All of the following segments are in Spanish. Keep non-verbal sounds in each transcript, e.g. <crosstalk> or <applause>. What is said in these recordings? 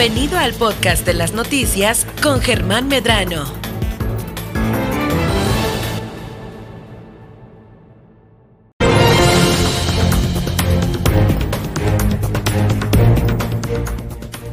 Bienvenido al podcast de las noticias con Germán Medrano.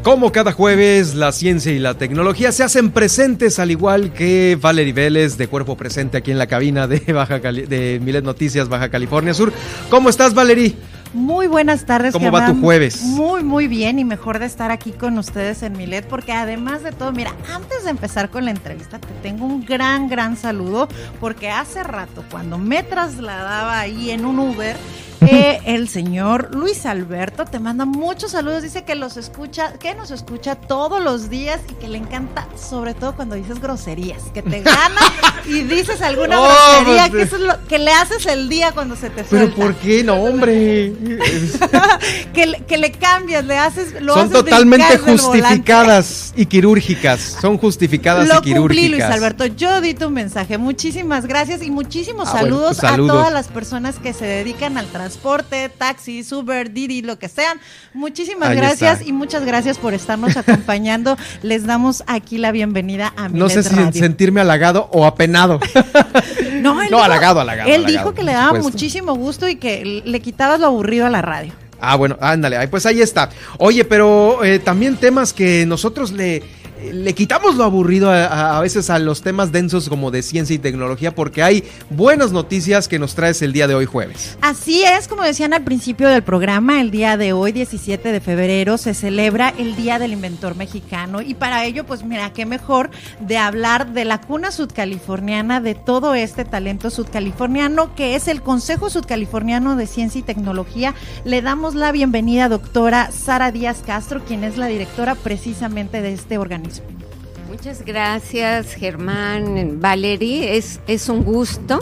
Como cada jueves, la ciencia y la tecnología se hacen presentes, al igual que Valerie Vélez, de cuerpo presente aquí en la cabina de, Milet Noticias, Baja California Sur. ¿Cómo estás, Valerie? Muy buenas tardes. ¿Cómo va tu jueves? Muy, muy bien y mejor de estar aquí con ustedes en Milet, porque además de todo, mira, antes de empezar con la entrevista, te tengo un gran, gran saludo, porque hace rato, cuando me trasladaba ahí en un Uber, que el señor Luis Alberto te manda muchos saludos, dice que los escucha, que nos escucha todos los días y que le encanta, sobre todo cuando dices groserías, que te <laughs> gana y dices alguna oh, grosería, que eso es lo que le haces el día cuando se te suelta. Pero ¿por qué no, hombre? <laughs> que, le, que le cambias, le haces, lo Son totalmente justificadas y quirúrgicas, son justificadas y quirúrgicas. Cumplí, Luis Alberto, yo di tu mensaje, muchísimas gracias y muchísimos ah, saludos, pues, saludos a todas las personas que se dedican al transporte, taxi, Uber, Didi, lo que sean. Muchísimas gracias y muchas gracias por estarnos <laughs> acompañando. Les damos aquí la bienvenida a No sé si sentirme halagado o <laughs> no, él halagado, halagado. Él dijo que le daba muchísimo gusto y que le quitabas lo aburrido a la radio. Ah, bueno, ándale, pues ahí está. Oye, pero eh, también temas que nosotros le le quitamos lo aburrido a, veces a los temas densos como de ciencia y tecnología porque hay buenas noticias que nos traes el día de hoy jueves. Así es, como decían al principio del programa, el día de hoy, 17 de febrero, se celebra el Día del Inventor Mexicano y para ello, pues mira, qué mejor de hablar de la cuna sudcaliforniana, de todo este talento sudcaliforniano que es el Consejo Sudcaliforniano de Ciencia y Tecnología. Le damos la bienvenida, doctora Sara Díaz Castro, quien es la directora precisamente de este organismo. Muchas gracias, Germán, Valerie. Es, es un gusto.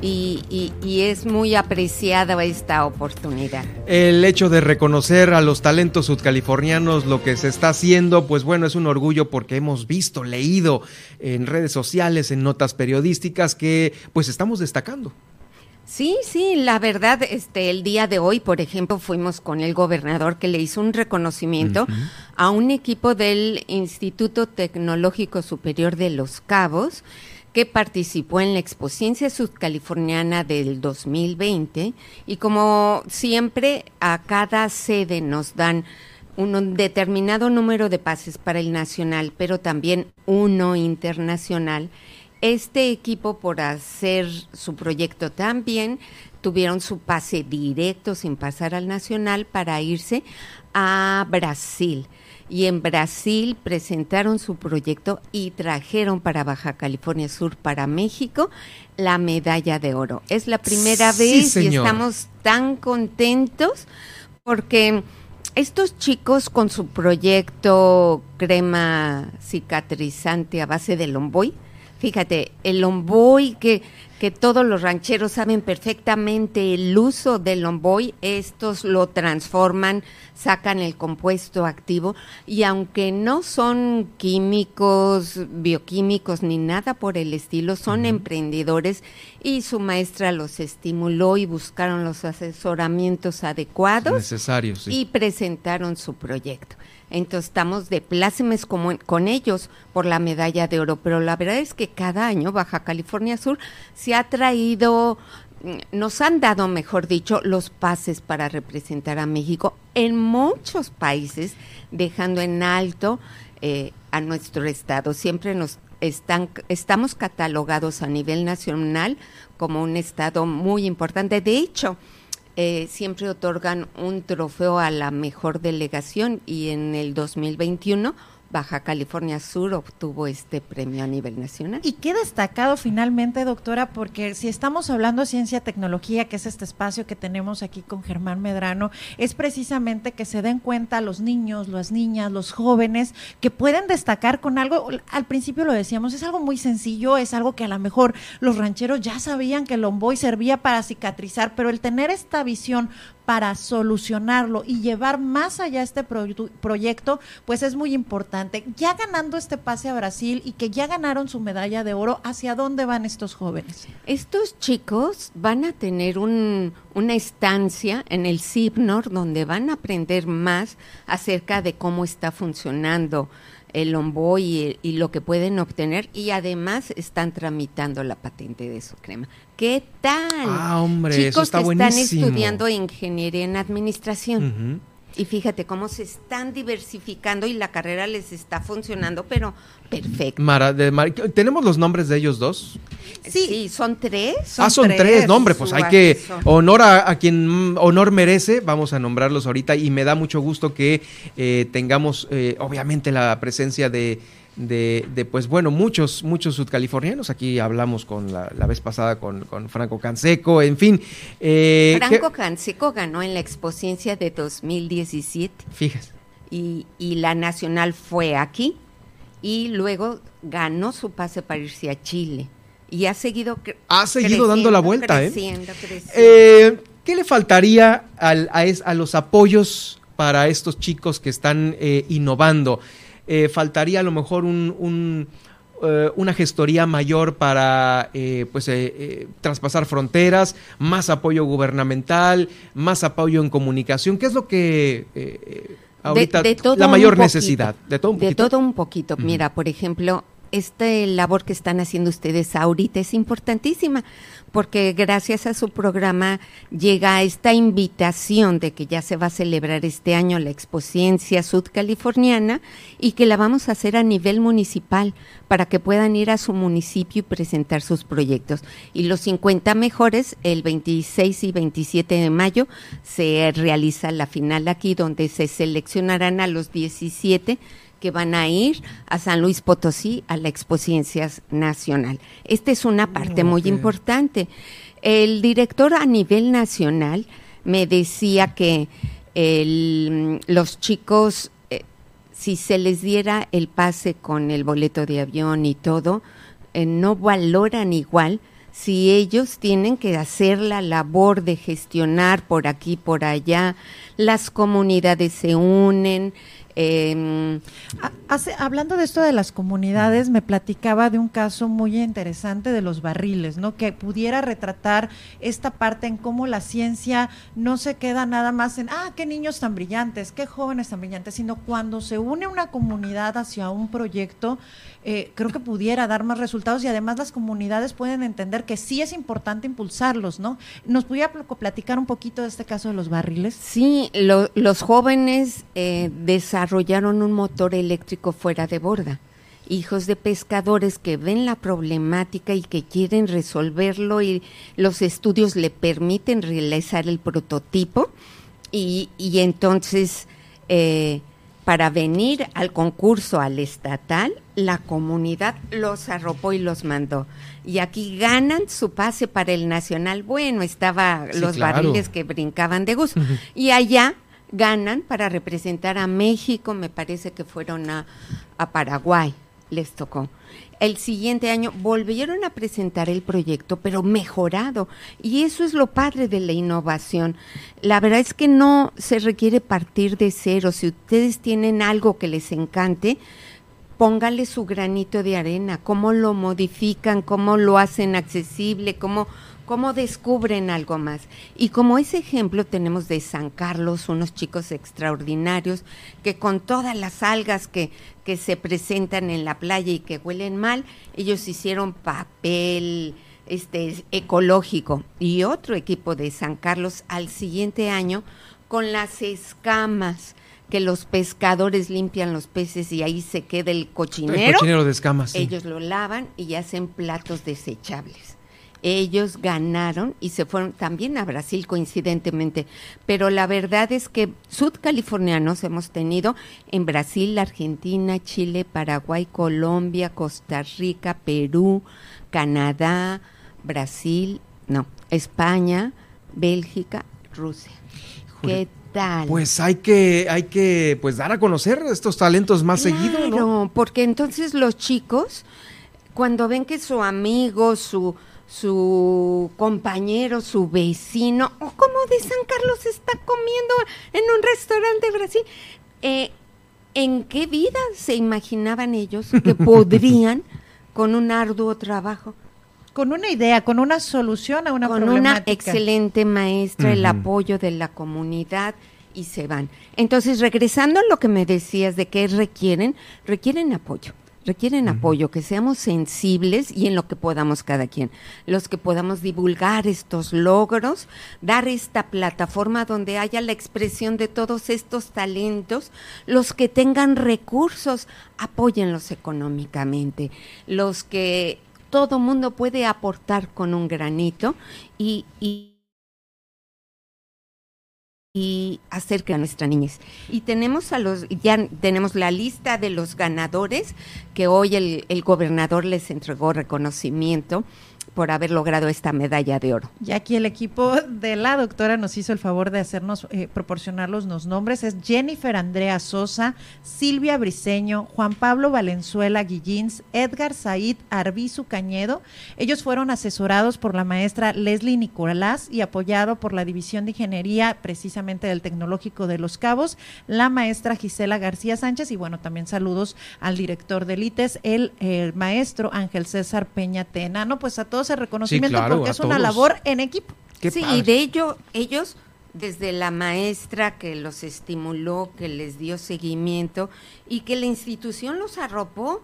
Y, es muy apreciada esta oportunidad. El hecho de reconocer a los talentos sudcalifornianos, lo que se está haciendo, pues bueno, es un orgullo porque hemos visto, leído en redes sociales, en notas periodísticas que pues estamos destacando. Sí, sí, la verdad, este, el día de hoy, por ejemplo, fuimos con el gobernador que le hizo un reconocimiento a un equipo del Instituto Tecnológico Superior de Los Cabos que participó en la Expociencia Sudcaliforniana del 2020 y como siempre a cada sede nos dan un determinado número de pases para el nacional, pero también uno internacional este equipo, por hacer su proyecto tan bien, tuvieron su pase directo sin pasar al nacional para irse a Brasil. Y en Brasil presentaron su proyecto y trajeron para Baja California Sur, para México, la medalla de oro. Es la primera vez y estamos tan contentos porque estos chicos con su proyecto crema cicatrizante a base de lomboy, Fíjate, el lomboy que, que todos los rancheros saben perfectamente el uso del lomboy, estos lo transforman, sacan el compuesto activo y aunque no son químicos, bioquímicos ni nada por el estilo, son emprendedores y su maestra los estimuló y buscaron los asesoramientos adecuados necesarios y presentaron su proyecto. Entonces estamos de plácemes con ellos por la medalla de oro, pero la verdad es que cada año Baja California Sur se ha traído, mm, nos han dado, mejor dicho, los pases para representar a México en muchos países, dejando en alto eh, a nuestro estado. Siempre nos están, estamos catalogados a nivel nacional como un estado muy importante. De hecho, eh, siempre otorgan un trofeo a la mejor delegación y en el 2021 Baja California Sur obtuvo este premio a nivel nacional. Y qué destacado finalmente, doctora, porque si estamos hablando de ciencia tecnología, que es este espacio que tenemos aquí con Germán Medrano, es precisamente que se den cuenta los niños, las niñas, los jóvenes, que pueden destacar con algo, al principio lo decíamos, es algo muy sencillo, es algo que a lo mejor los rancheros ya sabían que el omboy servía para cicatrizar, pero el tener esta visión para solucionarlo y llevar más allá este proyecto, pues es muy importante. Ya ganando este pase a Brasil y que ya ganaron su medalla de oro, ¿hacia dónde van estos jóvenes? Estos chicos van a tener un, una estancia en el CIPNOR donde van a aprender más acerca de cómo está funcionando el Lombo y, y, lo que pueden obtener y además están tramitando la patente de su crema. ¿Qué tal? Ah, hombre, Chicos eso está que buenísimo. están estudiando ingeniería en administración. Y fíjate cómo se están diversificando y la carrera les está funcionando, pero perfecto. Mara, de Mar- ¿Tenemos los nombres de ellos dos? Sí, son tres. ah, son tres, tres. no, hombre, pues hay que honor a, a quien honor merece, vamos a nombrarlos ahorita y me da mucho gusto que eh, tengamos eh, obviamente la presencia de, de, de, pues bueno, muchos, muchos sudcalifornianos, aquí hablamos con la, la vez pasada con, con Franco Canseco, en fin. eh, Franco que- Canseco ganó en la Expociencia de 2017 Fíjese. y, y la nacional fue aquí y luego ganó su pase para irse a Chile y ha seguido Ha seguido dando la creciendo, vuelta, ¿eh? creciendo. Eh, ¿Qué le faltaría al- a, es- a los apoyos para estos chicos que están eh, innovando? Eh, faltaría a lo mejor un, un, eh, una gestoría mayor para eh, pues eh, eh, traspasar fronteras, más apoyo gubernamental, más apoyo en comunicación. ¿Qué es lo que ahorita De- de la mayor necesidad? De todo un De poquito. todo un poquito. Mira, por ejemplo, esta labor que están haciendo ustedes ahorita es importantísima porque gracias a su programa llega esta invitación de que ya se va a celebrar este año la Expociencia Sudcaliforniana y que la vamos a hacer a nivel municipal para que puedan ir a su municipio y presentar sus proyectos. Y los 50 mejores, el 26 y 27 de mayo, se realiza la final aquí donde se seleccionarán a los 17 que van a ir a San Luis Potosí a la Expociencias Nacional. Esta es una parte muy importante. El director a nivel nacional me decía que el- los chicos, eh, si se les diera el pase con el boleto de avión y todo, eh, no valoran igual si ellos tienen que hacer la labor de gestionar por aquí, por allá, las comunidades se unen, em, Ha- hace- hablando de esto de las comunidades, me platicaba de un caso muy interesante de los barriles, ¿no? Que pudiera retratar esta parte en cómo la ciencia no se queda nada más en, ah, qué niños tan brillantes, qué jóvenes tan brillantes, sino cuando se une una comunidad hacia un proyecto, eh, creo que pudiera dar más resultados y además las comunidades pueden entender que sí es importante impulsarlos, ¿no? ¿Nos pudiera pl- platicar un poquito de este caso de los barriles? Sí, lo- los jóvenes eh, desarrollaron un motor eléctrico fuera de borda. Hijos de pescadores que ven la problemática y que quieren resolverlo y los estudios le permiten realizar el prototipo y, y entonces eh, para venir al concurso al estatal, la comunidad los arropó y los mandó. Y aquí ganan su pase para el nacional. Bueno, estaba Sí, los claro. barriles que brincaban de gusto. Y allá ganan para representar a México, me parece que fueron a, a Paraguay, les tocó. El siguiente año volvieron a presentar el proyecto, pero mejorado. Y eso es lo padre de la innovación. La verdad es que no se requiere partir de cero. Si ustedes tienen algo que les encante, póngale su granito de arena, cómo lo modifican, cómo lo hacen accesible, cómo, cómo descubren algo más. Y como ese ejemplo tenemos de San Carlos, unos chicos extraordinarios que con todas las algas que, que se presentan en la playa y que huelen mal, ellos hicieron papel este ecológico y otro equipo de San Carlos al siguiente año con las escamas que los pescadores limpian los peces y ahí se queda el El cochinero. cochinero de escamas. sí. Ellos lo lavan y hacen platos desechables. Ellos ganaron y se fueron también a Brasil coincidentemente, pero la verdad es que sudcalifornianos hemos tenido en Brasil, Argentina, Chile, Paraguay, Colombia, Costa Rica, Perú, Canadá, Brasil, no, España, Bélgica, Rusia. ¿Qué tal? Pues hay que, hay que pues dar a conocer estos talentos más seguido, ¿no? Claro, porque entonces los chicos, cuando ven que su amigo, su, su compañero, su vecino, o como de San Carlos está comiendo en un restaurante de Brasil. Eh, ¿En qué vida se imaginaban ellos que <laughs> podrían, con un arduo trabajo, con una idea, con una solución a una con una excelente maestra, el apoyo de la comunidad y se van. Entonces, regresando a lo que me decías de qué requieren, requieren apoyo requieren apoyo, que seamos sensibles y en lo que podamos cada quien, los que podamos divulgar estos logros, dar esta plataforma donde haya la expresión de todos estos talentos, los que tengan recursos, apóyenlos económicamente, los que todo mundo puede aportar con un granito y, y y acerca a nuestra niñez. Y tenemos a los, ya tenemos la lista de los ganadores que hoy el, el gobernador les entregó reconocimiento por haber logrado esta medalla de oro. Y aquí el equipo de la doctora nos hizo el favor de hacernos, eh, proporcionarlos los nombres. Es Jennifer Andrea Sosa, Silvia Briseño, Juan Pablo Valenzuela Guillins, Edgar Said Arbizu Cañedo. Ellos fueron asesorados por la maestra Leslie Nicolás y apoyado por la División de Ingeniería precisamente del Tecnológico de Los Cabos, la maestra Gisela García Sánchez y bueno, también saludos al director del ITES, el, el maestro Ángel César Peña Tenano. Pues a todos ese reconocimiento porque es una labor en equipo. sí, y de ello, ellos, desde la maestra que los estimuló, que les dio seguimiento y que la institución los arropó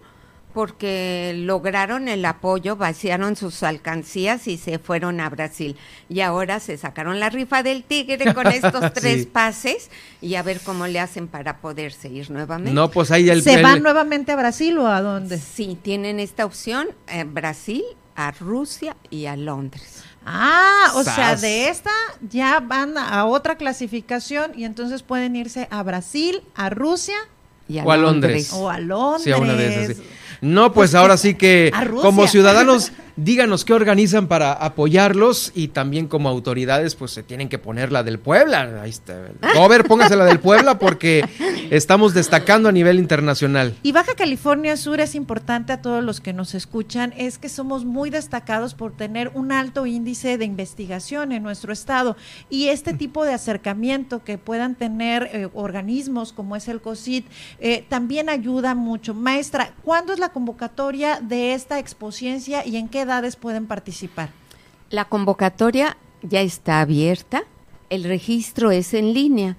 porque lograron el apoyo, vaciaron sus alcancías y se fueron a Brasil. Y ahora se sacaron la rifa del tigre con estos <laughs> tres pases y a ver cómo le hacen para poderse ir nuevamente. No, pues ahí el... ¿Se van nuevamente a Brasil o a dónde? Sí, tienen esta opción, eh, Brasil a Rusia y a Londres. Ah, o sea, de esta ya van a otra clasificación y entonces pueden irse a Brasil, a Rusia y a o a Londres. O a Londres. No, pues, pues ahora sí que <laughs> como ciudadanos díganos qué organizan para apoyarlos y también como autoridades pues se tienen que poner la del Puebla. Ahí está. Gober, póngase la del <laughs> Puebla porque estamos destacando a nivel internacional. Y Baja California Sur es importante a todos los que nos escuchan, es que somos muy destacados por tener un alto índice de investigación en nuestro estado y este tipo de acercamiento que puedan tener eh, organismos como es el COSIT eh, también ayuda mucho. Maestra, ¿cuándo es la convocatoria de esta exposición y en qué edades pueden participar? La convocatoria ya está abierta, el registro es en línea.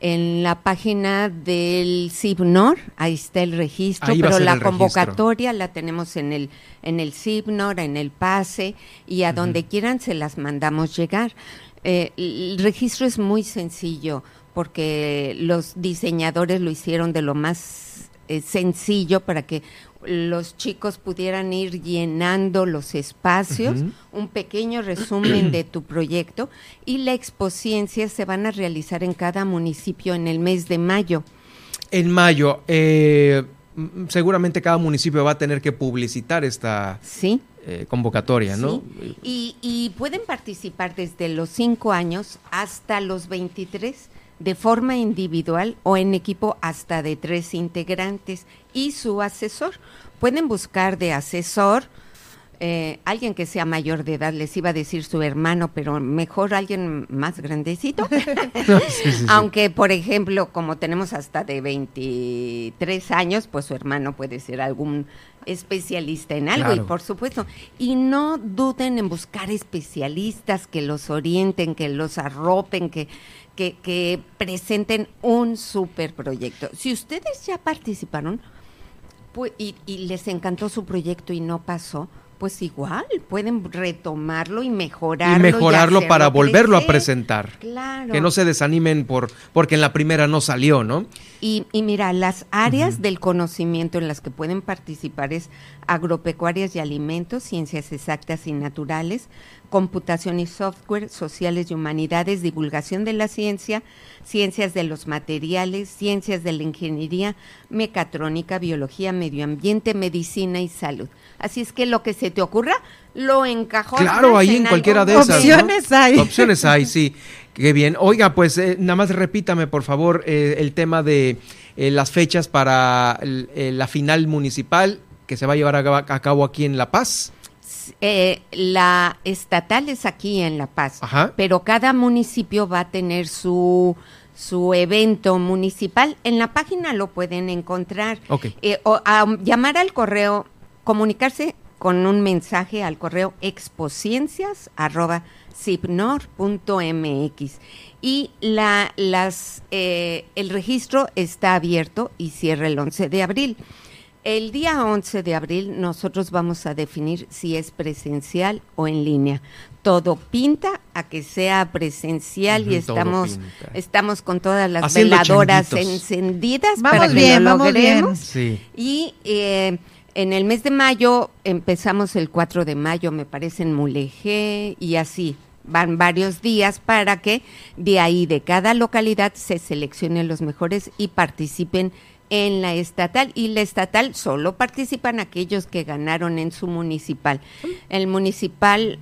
En la página del CIBNOR, ahí está el registro, pero la convocatoria la tenemos en el, en el CIBNOR, en el PASE, y a donde quieran se las mandamos llegar. Eh, el registro es muy sencillo porque los diseñadores lo hicieron de lo más eh, sencillo para que los chicos pudieran ir llenando los espacios, un pequeño resumen de tu proyecto y la expociencia se van a realizar en cada municipio en el mes de mayo. En mayo, eh, seguramente cada municipio va a tener que publicitar esta ¿Sí? Eh, convocatoria, ¿no? Y, y pueden participar desde los 5 años hasta los 23 de forma individual o en equipo hasta de tres integrantes y su asesor. Pueden buscar de asesor eh, alguien que sea mayor de edad, les iba a decir su hermano, pero mejor alguien más grandecito. <laughs> Aunque, por ejemplo, como tenemos hasta de 23 años, pues su hermano puede ser algún especialista en algo y por supuesto, y no duden en buscar especialistas que los orienten, que los arropen, que que, presenten un super proyecto. Si ustedes ya participaron pues, y, y les encantó su proyecto y no pasó, pues igual pueden retomarlo y mejorarlo. Y mejorarlo para volverlo a presentar. Claro. Que no se desanimen por porque en la primera no salió, ¿no? Y, y mira, las áreas del conocimiento en las que pueden participar es agropecuarias y alimentos, ciencias exactas y naturales, computación y software, sociales y humanidades, divulgación de la ciencia, ciencias de los materiales, ciencias de la ingeniería, mecatrónica, biología, medio ambiente, medicina y salud. Así es que lo que se te ocurra, lo encajó. Claro, ahí en, cualquiera de esas. Opciones hay. Opciones hay, sí. Qué bien. Oiga, pues eh, nada más repítame, por favor, eh, el tema de eh, las fechas para la final municipal que se va a llevar a cabo aquí en La Paz. Eh, la estatal es aquí en La Paz, pero cada municipio va a tener su su evento municipal. En la página lo pueden encontrar. Eh, o llamar al correo, comunicarse con un mensaje al correo exposciencias.cipnor.mx. Y la, las, eh, el registro está abierto y cierra el 11 de abril. El día 11 de abril nosotros vamos a definir si es presencial o en línea. Todo pinta a que sea presencial y estamos estamos con todas las veladoras encendidas para que lo logremos. Y eh, en el mes de mayo empezamos el 4 de mayo, me parece en Mulegé y así van varios días para que de ahí de cada localidad se seleccionen los mejores y participen en la estatal y la estatal solo participan aquellos que ganaron en su municipal. El municipal,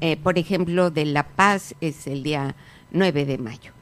eh, por ejemplo, de La Paz es el día 9 de mayo.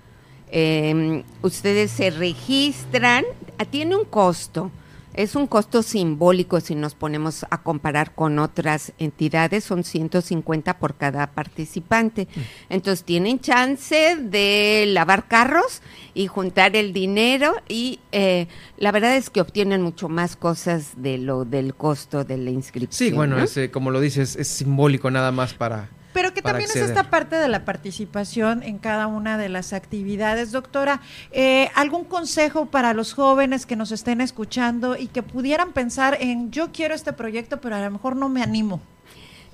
Em, ustedes se registran, tiene un costo, es un costo simbólico si nos ponemos a comparar con otras entidades, son 150 por cada participante. Mm. Entonces tienen chance de lavar carros y juntar el dinero y eh, la verdad es que obtienen mucho más cosas de lo del costo de la inscripción. Sí, bueno, eh, como lo dices, es simbólico nada más para pero que también es esta parte de la participación en cada una de las actividades. Doctora, eh, ¿algún consejo para los jóvenes que nos estén escuchando y que pudieran pensar en yo quiero este proyecto, pero a lo mejor no me animo?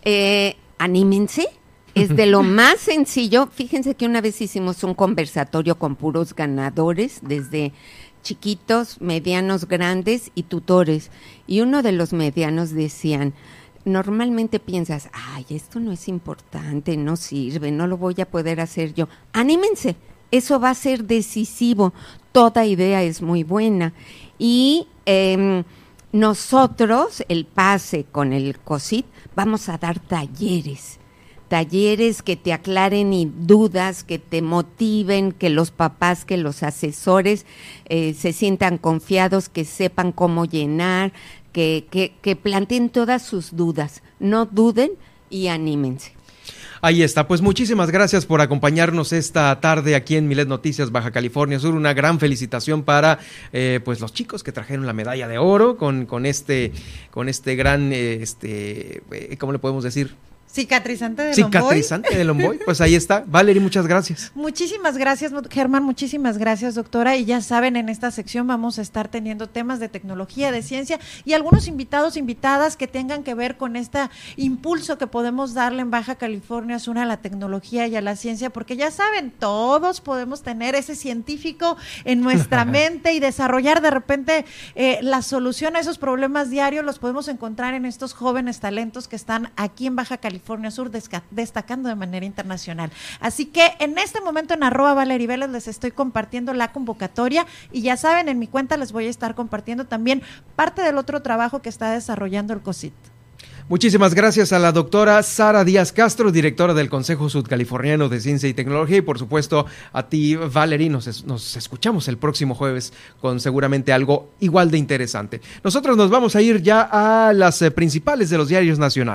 Eh, anímense. Es de lo <laughs> más sencillo. Fíjense que una vez hicimos un conversatorio con puros ganadores, desde chiquitos, medianos, grandes y tutores. Y uno de los medianos decían, normalmente piensas, ay, esto no es importante, no sirve, no lo voy a poder hacer yo. Anímense, eso va a ser decisivo. Toda idea es muy buena. Y em, nosotros, el pase con el COSIT, vamos a dar talleres. Talleres que te aclaren y dudas, que te motiven, que los papás, que los asesores eh, se sientan confiados, que sepan cómo llenar, que, que, planteen todas sus dudas. No duden y anímense. Ahí está, pues muchísimas gracias por acompañarnos esta tarde aquí en Milet Noticias Baja California Sur. Una gran felicitación para eh, pues los chicos que trajeron la medalla de oro con, con este con este gran eh, este eh, ¿cómo le podemos decir? Cicatrizante de Lomboy. Cicatrizante de Lomboy. Pues ahí está. Valerie, muchas gracias. Muchísimas gracias, Germán. Muchísimas gracias, doctora. Y ya saben, en esta sección vamos a estar teniendo temas de tecnología, de ciencia y algunos invitados, invitadas que tengan que ver con este impulso que podemos darle en Baja California Sur a la tecnología y a la ciencia, porque ya saben, todos podemos tener ese científico en nuestra <laughs> mente y desarrollar de repente eh, la solución a esos problemas diarios, los podemos encontrar en estos jóvenes talentos que están aquí en Baja California California Sur, destacando de manera internacional. Así que en este momento en arroba Valerie Vélez les estoy compartiendo la convocatoria y ya saben, en mi cuenta les voy a estar compartiendo también parte del otro trabajo que está desarrollando el COSIT. Muchísimas gracias a la doctora Sara Díaz Castro, directora del Consejo Sudcaliforniano de Ciencia y Tecnología, y por supuesto a ti, Valerie. Nos, nos, escuchamos el próximo jueves con seguramente algo igual de interesante. Nosotros nos vamos a ir ya a las eh, principales de los diarios nacionales.